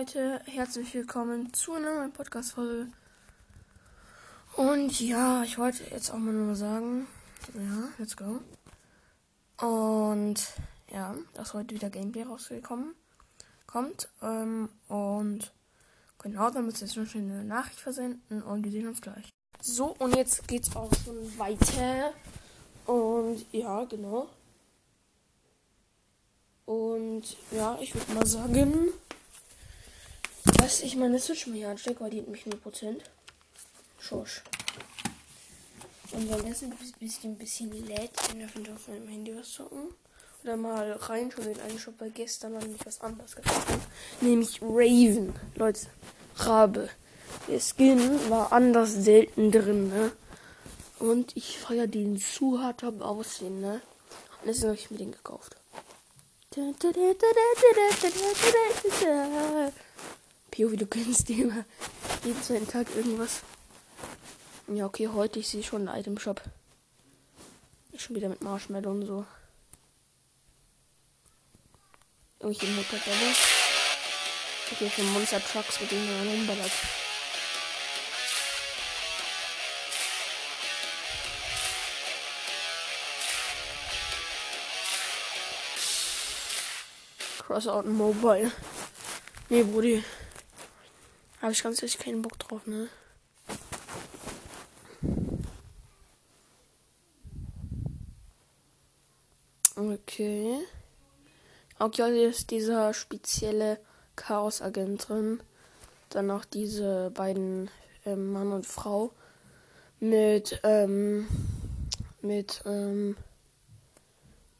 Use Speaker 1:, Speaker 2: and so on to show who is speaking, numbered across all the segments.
Speaker 1: Leute, herzlich willkommen zu einer neuen Podcast-Folge. Und ja, ich wollte jetzt auch mal nur sagen, ja, let's go. Und ja, dass heute wieder Gameplay rausgekommen kommt. Ähm, und genau, dann müsst ihr jetzt schon eine Nachricht versenden und wir sehen uns gleich. So, und jetzt geht's auch schon weiter. Und ja, genau. Und ja, ich würde mal sagen, dass ich meine Switch mir hier anstecke, weil die hat mich 0%. Schosch. Und wenn das ein bisschen, ein bisschen lädt, dürfen wir auf meinem Handy was zocken. Oder mal reinschauen in einen Shop, weil gestern war nämlich was anderes gekauft. Nämlich Raven. Leute, Rabe. Der Skin war anders selten drin, ne? Und ich feiere den zu hart am Aussehen, ne? Und deswegen habe ich mir den gekauft. Pio, wie du kennst die immer jeden zweiten Tag irgendwas. Ja, okay, heute ich sehe schon einen Item Shop. Schon wieder mit Marshmallow und so. Irgendwie Mutterstelle. Okay, für Monster Trucks, mit denen man rumballert. Crossout Mobile. Nee, Brudi. Habe ich ganz ehrlich keinen Bock drauf, ne? Okay. Okay, ist dieser spezielle Chaos-Agent drin. Dann noch diese beiden ähm, Mann und Frau mit ähm, mit ähm,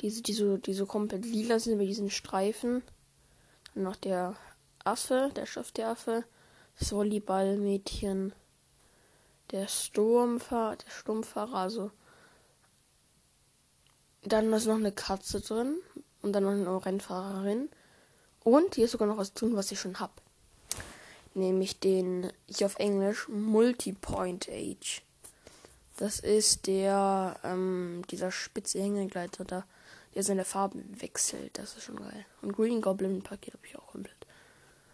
Speaker 1: diese, die so, die so komplett lila sind mit diesen Streifen. Dann noch der Affe, der Chef der Affe. Das Volleyballmädchen. Der Sturmfahrer, der Sturmfahrer, also. Dann ist noch eine Katze drin. Und dann noch eine Rennfahrerin. Und hier ist sogar noch was drin, was ich schon hab. Nämlich den, hier auf Englisch, Multipoint Age. Das ist der, ähm, dieser spitze Hängegleiter da der seine Farben wechselt. Das ist schon geil. Und Green Goblin Paket habe ich auch komplett.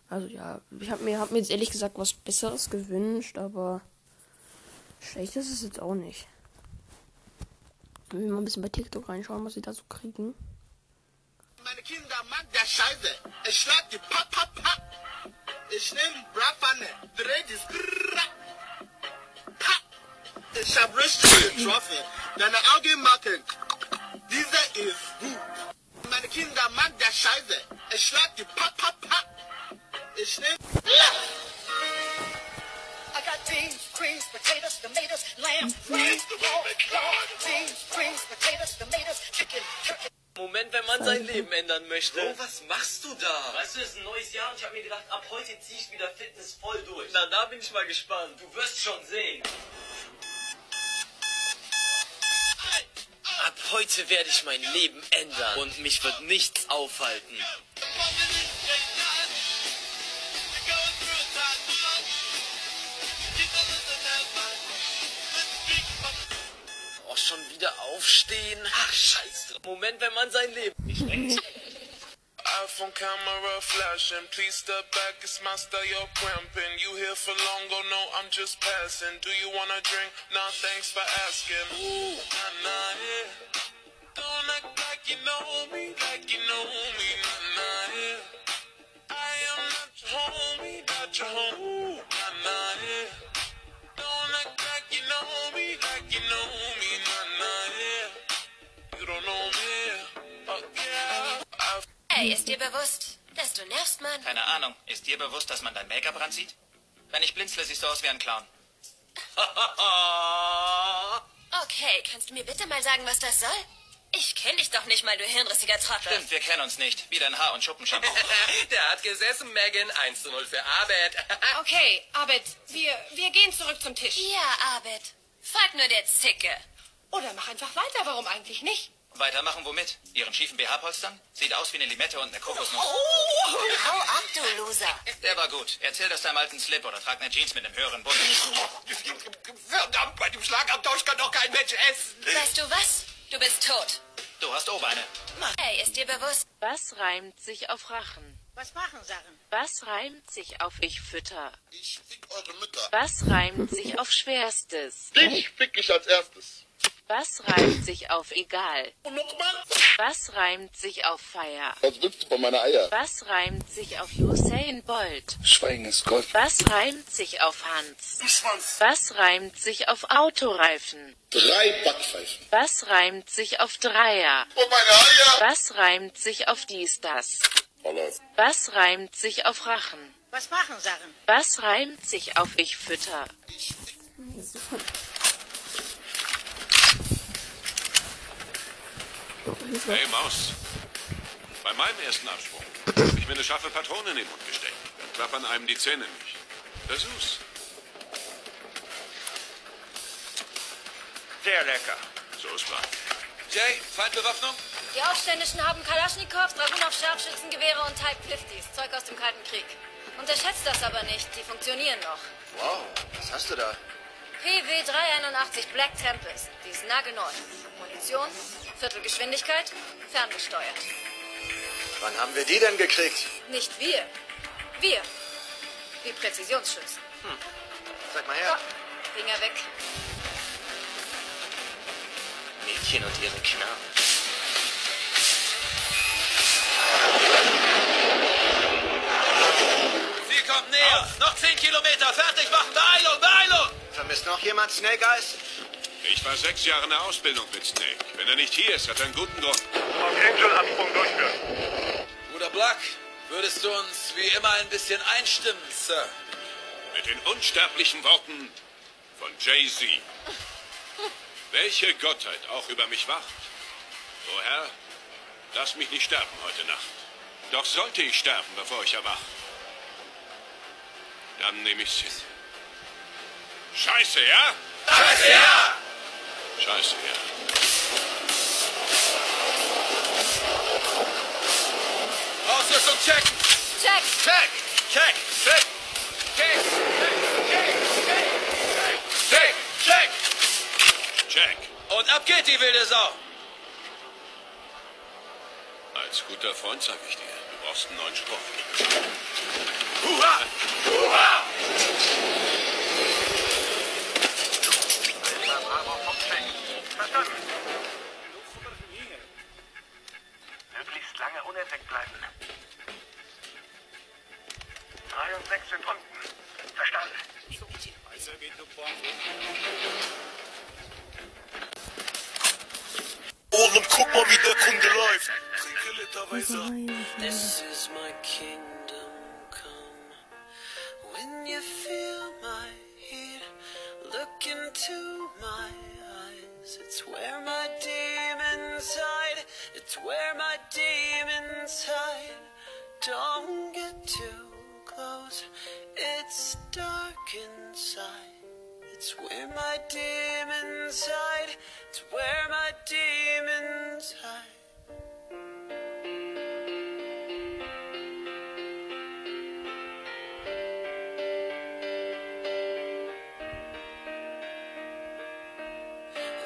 Speaker 1: Also ja, ich habe mir, hab mir jetzt ehrlich gesagt was Besseres gewünscht, aber schlecht ist es jetzt auch nicht. Wenn wir mal ein bisschen bei TikTok reinschauen, was sie da so kriegen.
Speaker 2: Meine Kinder mag der Scheiße. Ich schlag die Pap, Pap, Pap. Ich nehme Bratpfanne, dreh die. Pap. Ich hab richtig getroffen. Deine Augen machen. Dieser ist gut. Meine Kinder mag der Scheiße. Ich schlag die Pap, Pap, Pap. Ich nehm...
Speaker 3: I got beans, creams, potatoes, tomatoes, lamb, rice, pork, beans, creams, potatoes, tomatoes, chicken, turkey.
Speaker 4: Moment, wenn man sein Leben ändern möchte.
Speaker 5: Bro, was machst du da?
Speaker 4: Weißt du, es ist ein neues Jahr und ich habe mir gedacht, ab heute ziehe ich wieder Fitness voll durch. Na, da bin ich mal gespannt. Du wirst schon sehen. Ab heute werde ich mein Leben ändern und mich wird nichts aufhalten. Oh, schon wieder aufstehen? Ach, scheiße. Moment, wenn man sein Leben beschränkt.
Speaker 6: iPhone camera flashing. Please step back, it's my style, you're cramping. You here for long, oh no, I'm just passing. Do you wanna drink? Nah, thanks for asking. Ooh, nah, nah, yeah. Don't act like you know me, like you know
Speaker 7: Hey, ist dir bewusst, dass du nervst, Mann?
Speaker 8: Keine Ahnung. Ist dir bewusst, dass man dein Make-up ranzieht? Wenn ich blinzle, siehst du aus wie ein Clown.
Speaker 7: Okay, kannst du mir bitte mal sagen, was das soll? Ich kenne dich doch nicht mal, du hirnrissiger Trottel.
Speaker 8: Stimmt, wir kennen uns nicht. Wie dein Haar- und Schuppenshampoo.
Speaker 5: Der hat gesessen, Megan. 1 zu 0 für Arbeit.
Speaker 9: Okay, Abed, wir, wir gehen zurück zum Tisch.
Speaker 7: Ja, Abed. Frag nur der Zicke.
Speaker 9: Oder mach einfach weiter, warum eigentlich nicht?
Speaker 8: Weitermachen womit? Ihren schiefen BH-Polstern? Sieht aus wie eine Limette und eine Kokosnuss.
Speaker 7: Hau ab, du Loser.
Speaker 8: Der war gut. Erzähl das deinem alten Slip oder trag eine Jeans mit einem höheren Bund.
Speaker 5: Verdammt, bei dem Schlagabtausch kann doch kein Mensch essen.
Speaker 7: Weißt du was? Du bist tot.
Speaker 8: Du hast O-Beine.
Speaker 7: Hey, ist dir bewusst?
Speaker 10: Was reimt sich auf Rachen?
Speaker 3: Was machen Sachen?
Speaker 10: Was reimt sich auf ich fütter?
Speaker 2: Ich fick eure Mütter.
Speaker 10: Was reimt sich auf schwerstes?
Speaker 2: Dich fick ich als erstes.
Speaker 10: Was reimt sich auf egal? Was reimt sich auf Feier?
Speaker 2: Was meiner Eier?
Speaker 10: Reimt sich auf Usain Bolt?
Speaker 2: Schweigen ist Gold.
Speaker 10: Was reimt sich auf Hans?
Speaker 2: Schwanz.
Speaker 10: Was reimt sich auf Autoreifen?
Speaker 2: Drei Backpfeifen.
Speaker 10: Was reimt sich auf Dreier?
Speaker 2: Und meine Eier.
Speaker 10: Was reimt sich auf dies, das? Was reimt sich auf Rachen?
Speaker 3: Was machen Sachen?
Speaker 10: Was reimt sich auf ich fütter?
Speaker 11: Hey Maus, bei meinem ersten Absprung habe ich mir eine scharfe Patrone in den Mund gesteckt. Dann klappern einem die Zähne nicht. Versuch's.
Speaker 8: Sehr lecker.
Speaker 11: So ist klar.
Speaker 4: Jay, Feindbewaffnung?
Speaker 7: Die Aufständischen haben Kalaschnikows, Dragunov-Scharfschützengewehre und Type 50s. Zeug aus dem Kalten Krieg. Unterschätzt das aber nicht. Die funktionieren noch.
Speaker 4: Wow, was hast du da?
Speaker 7: PW 381 Black Tempest. Die ist nagelneu. Munition, Viertelgeschwindigkeit, ferngesteuert.
Speaker 4: Wann haben wir die denn gekriegt?
Speaker 7: Nicht wir. Wir. Die Präzisionsschützen.
Speaker 4: Sag mal her.
Speaker 7: Finger weg.
Speaker 8: Mädchen und ihre Knaben.
Speaker 4: Sie kommt näher. Noch 10 Kilometer. Fertig machen. Beeilung, Beeilung.
Speaker 5: Vermisst noch jemand Snake Eyes?
Speaker 11: Ich war sechs Jahre in der Ausbildung mit Snake. Wenn er nicht hier ist, hat er einen guten Grund.
Speaker 4: Bruder Black, würdest du uns wie immer ein bisschen einstimmen, Sir?
Speaker 11: Mit den unsterblichen Worten von Jay-Z. Welche Gottheit auch über mich wacht. O Herr, lass mich nicht sterben heute Nacht. Doch sollte ich sterben, bevor ich erwach, dann nehme ich's hin. Scheiße, ja?
Speaker 4: Scheiße, ja!
Speaker 11: Scheiße, ja.
Speaker 4: Ausrüstung checken.
Speaker 7: Check.
Speaker 4: Check. Check. Check. Check. Check. Check.
Speaker 11: Check.
Speaker 4: Und ab geht die wilde Sau.
Speaker 11: Als guter Freund sag ich dir, du brauchst einen neuen Spruch.
Speaker 4: Hurra! Hurra!
Speaker 5: Möglichst lange bleiben. Drei oh, und sechs sind unten. Verstanden.
Speaker 2: Ohren, guck mal, wie der Kunde läuft. Trinke literweise.
Speaker 4: This is my kingdom come. When you feel my heat, look into my eyes. It's where my demons hide. It's where my demons hide. Don't get too close. It's dark inside. It's where my demons hide. It's where my demons hide.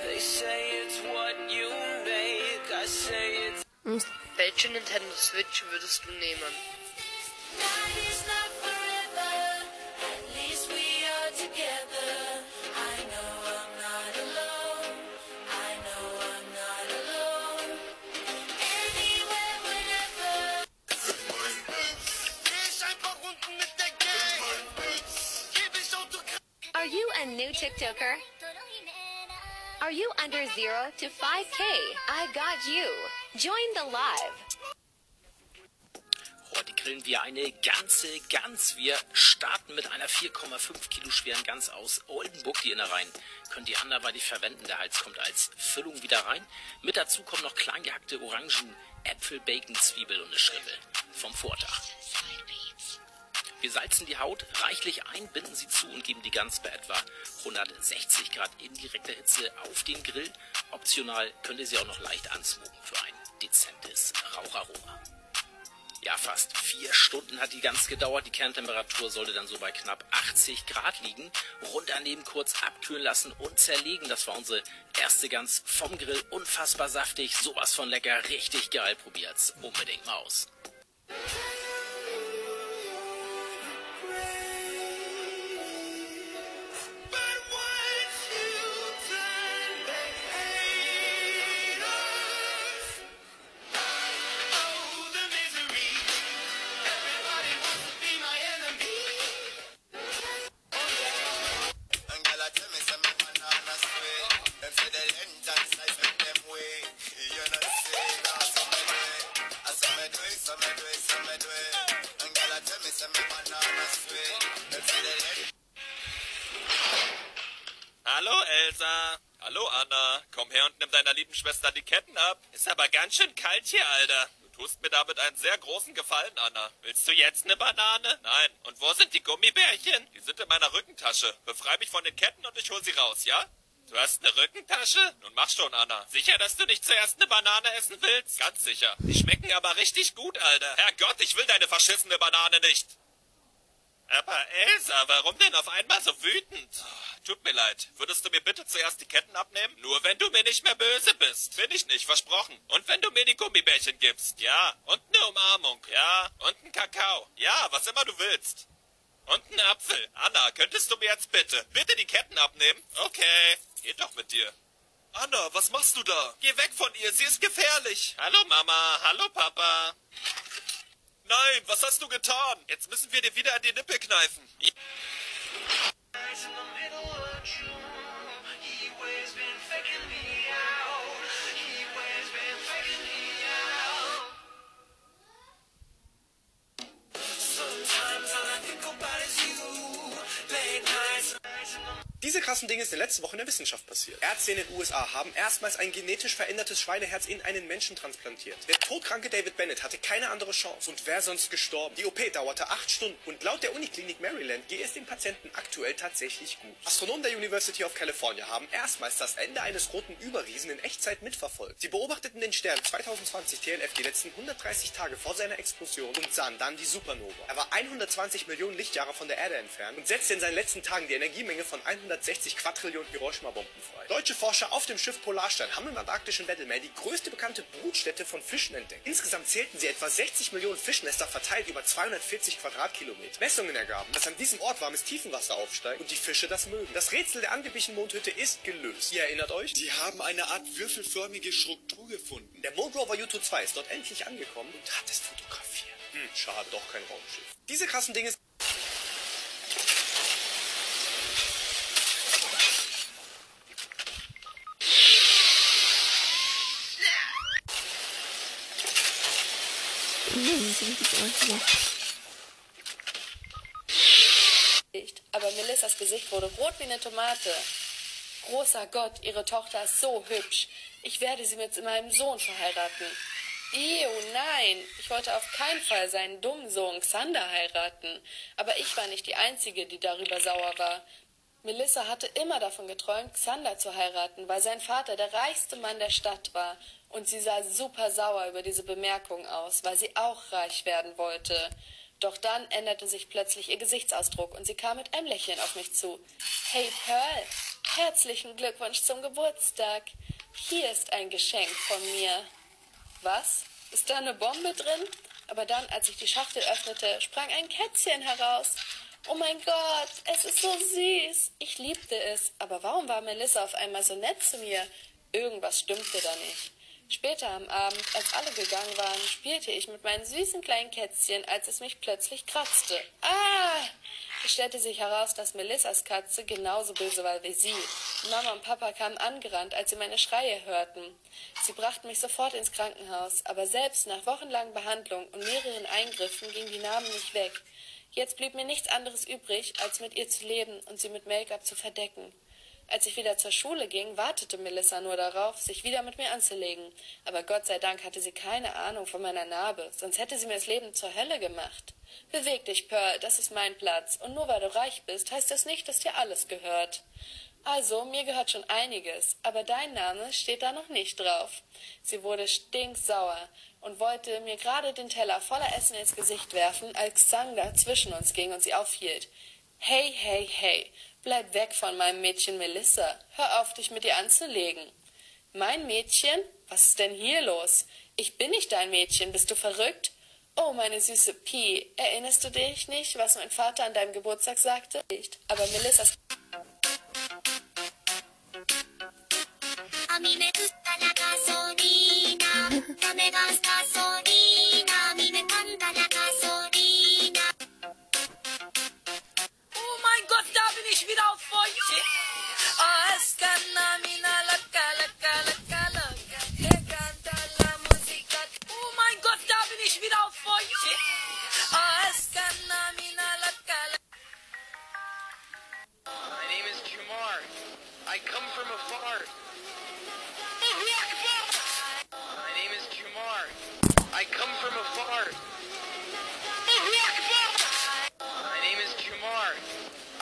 Speaker 4: They say it's what you make. I say it's. Mm.
Speaker 1: Welche Nintendo Switch würdest du nehmen?
Speaker 12: Are you a new TikToker? Are you under 0 to 5K? I got you. Join the live.
Speaker 8: Heute grillen wir eine ganze Gans. Wir starten mit einer 4,5 Kilo schweren Gans aus Oldenburg. Die Innereien könnt ihr anderweitig verwenden. Der Hals kommt als Füllung wieder rein. Mit dazu kommen noch klein gehackte Orangen, Äpfel, Bacon, Zwiebel und eine Schribbel vom Vortag. Wir salzen die Haut reichlich ein, binden sie zu und geben die Gans bei etwa 160 Grad indirekter Hitze auf den Grill. Optional könnt ihr sie auch noch leicht ansmoken für ein dezentes Raucharoma. Ja, fast vier Stunden hat die Gans gedauert. Die Kerntemperatur sollte dann so bei knapp 80 Grad liegen. Rund daneben kurz abkühlen lassen und zerlegen. Das war unsere erste Gans vom Grill. Unfassbar saftig, sowas von lecker, richtig geil. Probiert's unbedingt mal aus.
Speaker 13: Hallo Elsa. Hallo Anna. Komm her und nimm deiner lieben Schwester die Ketten ab. Ist aber ganz schön kalt hier, Alter. Du tust mir damit einen sehr großen Gefallen, Anna. Willst du jetzt eine Banane? Nein. Und wo sind die Gummibärchen? Die sind in meiner Rückentasche. Befrei mich von den Ketten und ich hol sie raus, ja? Du hast eine Rückentasche? Nun mach schon, Anna. Sicher, dass du nicht zuerst eine Banane essen willst? Ganz sicher. Die schmecken aber richtig gut, Alter. Herrgott, ich will deine verschissene Banane nicht. Aber Elsa, warum denn auf einmal so wütend? Tut mir leid. Würdest du mir bitte zuerst die Ketten abnehmen? Nur wenn du mir nicht mehr böse bist. Bin ich nicht, versprochen. Und wenn du mir die Gummibärchen gibst. Ja. Und eine Umarmung. Ja. Und einen Kakao. Ja, was immer du willst. Und einen Apfel. Anna, könntest du mir jetzt bitte, bitte die Ketten abnehmen? Okay. Geht doch mit dir. Anna, was machst du da? Geh weg von ihr, sie ist gefährlich. Hallo Mama, hallo Papa. Nein, was hast du getan? Jetzt müssen wir dir wieder an die Nippel kneifen.
Speaker 14: Diese krassen Dinge sind letzte Woche in der Wissenschaft passiert. Ärzte in den USA haben erstmals ein genetisch verändertes Schweineherz in einen Menschen transplantiert. Der todkranke David Bennett hatte keine andere Chance und wäre sonst gestorben. Die OP dauerte acht Stunden und laut der Uniklinik Maryland geht es dem Patienten aktuell tatsächlich gut. Astronomen der University of California haben erstmals das Ende eines roten Überriesen in Echtzeit mitverfolgt. Sie beobachteten den Stern 2020 TLF die letzten 130 Tage vor seiner Explosion und sahen dann die Supernova. Er war 120 Millionen Lichtjahre von der Erde entfernt und setzte in seinen letzten Tagen die Energiemenge von 160 Quadrillionen Hiroshima-Bomben frei. Deutsche Forscher auf dem Schiff Polarstern haben im antarktischen Weddellmeer die größte bekannte Brutstätte von Fischen entdeckt. Insgesamt zählten sie etwa 60 Millionen Fischnester verteilt über 240 Quadratkilometer. Messungen ergaben, dass an diesem Ort warmes Tiefenwasser aufsteigt und die Fische das mögen. Das Rätsel der angeblichen Mondhütte ist gelöst. Ihr erinnert euch?
Speaker 15: Die haben eine Art würfelförmige Struktur gefunden.
Speaker 14: Der Mondrover Yuto 2 ist dort endlich angekommen und hat es fotografiert. Hm, schade, doch kein Raumschiff. Diese krassen Dinge
Speaker 16: Aber Melissas Gesicht wurde rot wie eine Tomate. Großer Gott, ihre Tochter ist so hübsch. Ich werde sie mit meinem Sohn verheiraten. Ew, nein. Ich wollte auf keinen Fall seinen dummen Sohn Xander heiraten. Aber ich war nicht die Einzige, die darüber sauer war. Melissa hatte immer davon geträumt, Xander zu heiraten, weil sein Vater der reichste Mann der Stadt war. Und sie sah super sauer über diese Bemerkung aus, weil sie auch reich werden wollte. Doch dann änderte sich plötzlich ihr Gesichtsausdruck und sie kam mit einem Lächeln auf mich zu. Hey Pearl, herzlichen Glückwunsch zum Geburtstag. Hier ist ein Geschenk von mir. Was? Ist da eine Bombe drin? Aber dann, als ich die Schachtel öffnete, sprang ein Kätzchen heraus. Oh mein Gott, es ist so süß. Ich liebte es. Aber warum war Melissa auf einmal so nett zu mir? Irgendwas stimmte da nicht. Später am Abend, als alle gegangen waren, spielte ich mit meinen süßen kleinen Kätzchen, als es mich plötzlich kratzte. Ah! Es stellte sich heraus, dass Melissas Katze genauso böse war wie sie. Mama und Papa kamen angerannt, als sie meine Schreie hörten. Sie brachten mich sofort ins Krankenhaus, aber selbst nach wochenlangen Behandlung und mehreren Eingriffen ging die Narben nicht weg. Jetzt blieb mir nichts anderes übrig, als mit ihr zu leben und sie mit Make-up zu verdecken. Als ich wieder zur Schule ging, wartete Melissa nur darauf, sich wieder mit mir anzulegen. Aber Gott sei Dank hatte sie keine Ahnung von meiner Narbe, sonst hätte sie mir das Leben zur Hölle gemacht. Beweg dich, Pearl, das ist mein Platz. Und nur weil du reich bist, heißt das nicht, dass dir alles gehört. Also, mir gehört schon einiges, aber dein Name steht da noch nicht drauf. Sie wurde stinksauer und wollte mir gerade den Teller voller Essen ins Gesicht werfen, als Xanga zwischen uns ging und sie aufhielt. Hey, hey, hey, bleib weg von meinem Mädchen Melissa. Hör auf, dich mit ihr anzulegen. Mein Mädchen? Was ist denn hier los? Ich bin nicht dein Mädchen. Bist du verrückt? Oh, meine süße Pi, erinnerst du dich nicht, was mein Vater an deinem Geburtstag sagte? Nicht. Aber Melissas.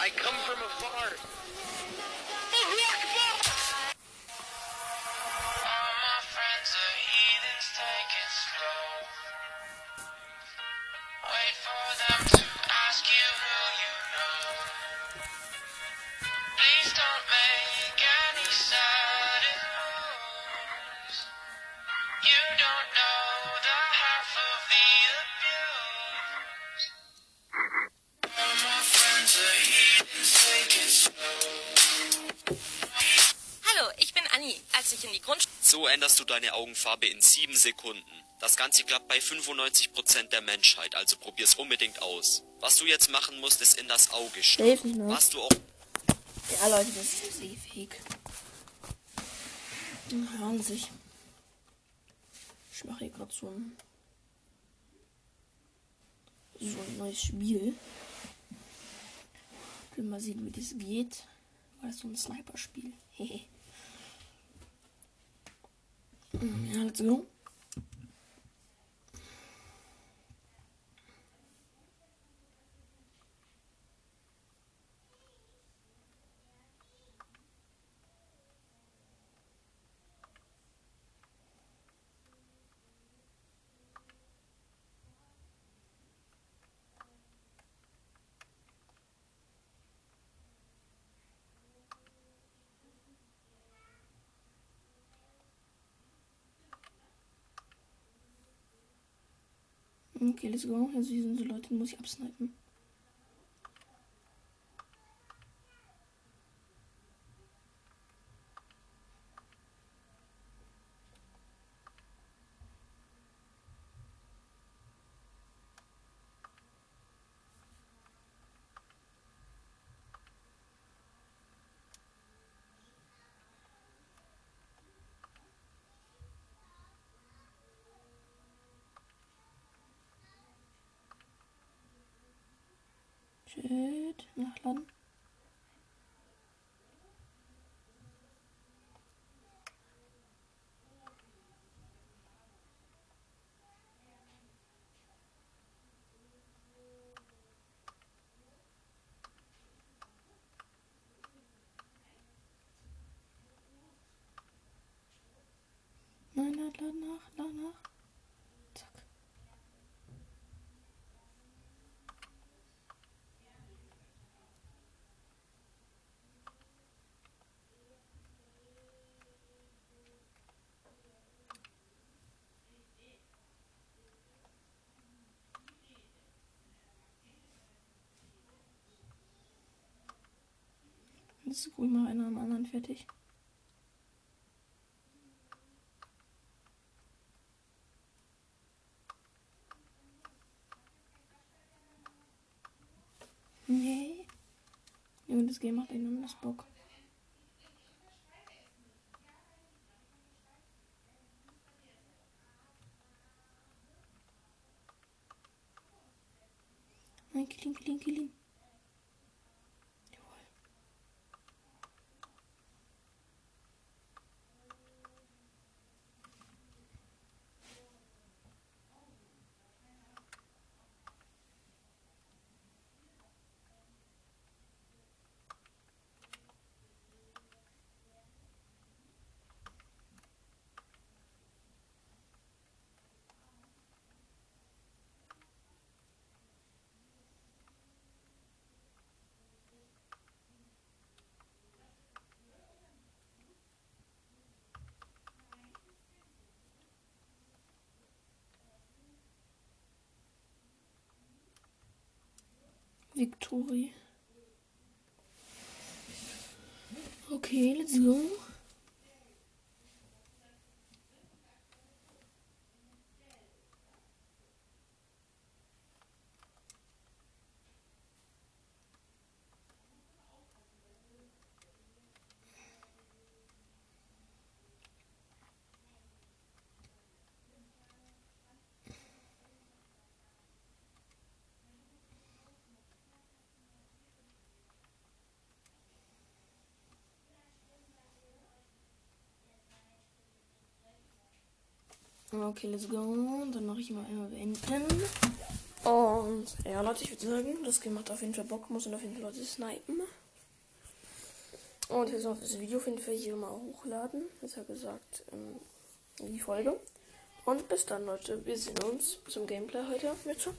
Speaker 17: I come from afar.
Speaker 18: So änderst du deine Augenfarbe in sieben Sekunden. Das Ganze klappt bei 95% der Menschheit, also probier's unbedingt aus. Was du jetzt machen musst, ist in das Auge schauen. Was du auch
Speaker 1: Ja, Leute, das ist. Hm, Hören sich. Ich mache hier gerade so ein. So ein neues Spiel. Ich will mal sehen, wie das geht. War das so ein Sniper-Spiel? Hehe. Hm, ja, let's go. Okay, let's go. Also hier sind so Leute, die muss ich absnipen. Shit, nachladen. Nein, lad, lad nach, Jetzt ruhig mal einer am anderen fertig. Nee. Junge, das Game macht einen anders Bock. Nein, kill ihn, Victory. Okay, let's go. Okay, let's go. Dann mache ich mal einmal beenden. Und ja, Leute, ich würde sagen, das Game macht auf jeden Fall Bock, muss und auf jeden Fall Leute snipen. Und werde auch das Video auf jeden Fall hier mal hochladen. Besser gesagt, ähm, die Folge. Und bis dann, Leute. Wir sehen uns zum Gameplay heute. Jetzt schon.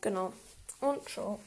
Speaker 1: Genau. Und ciao.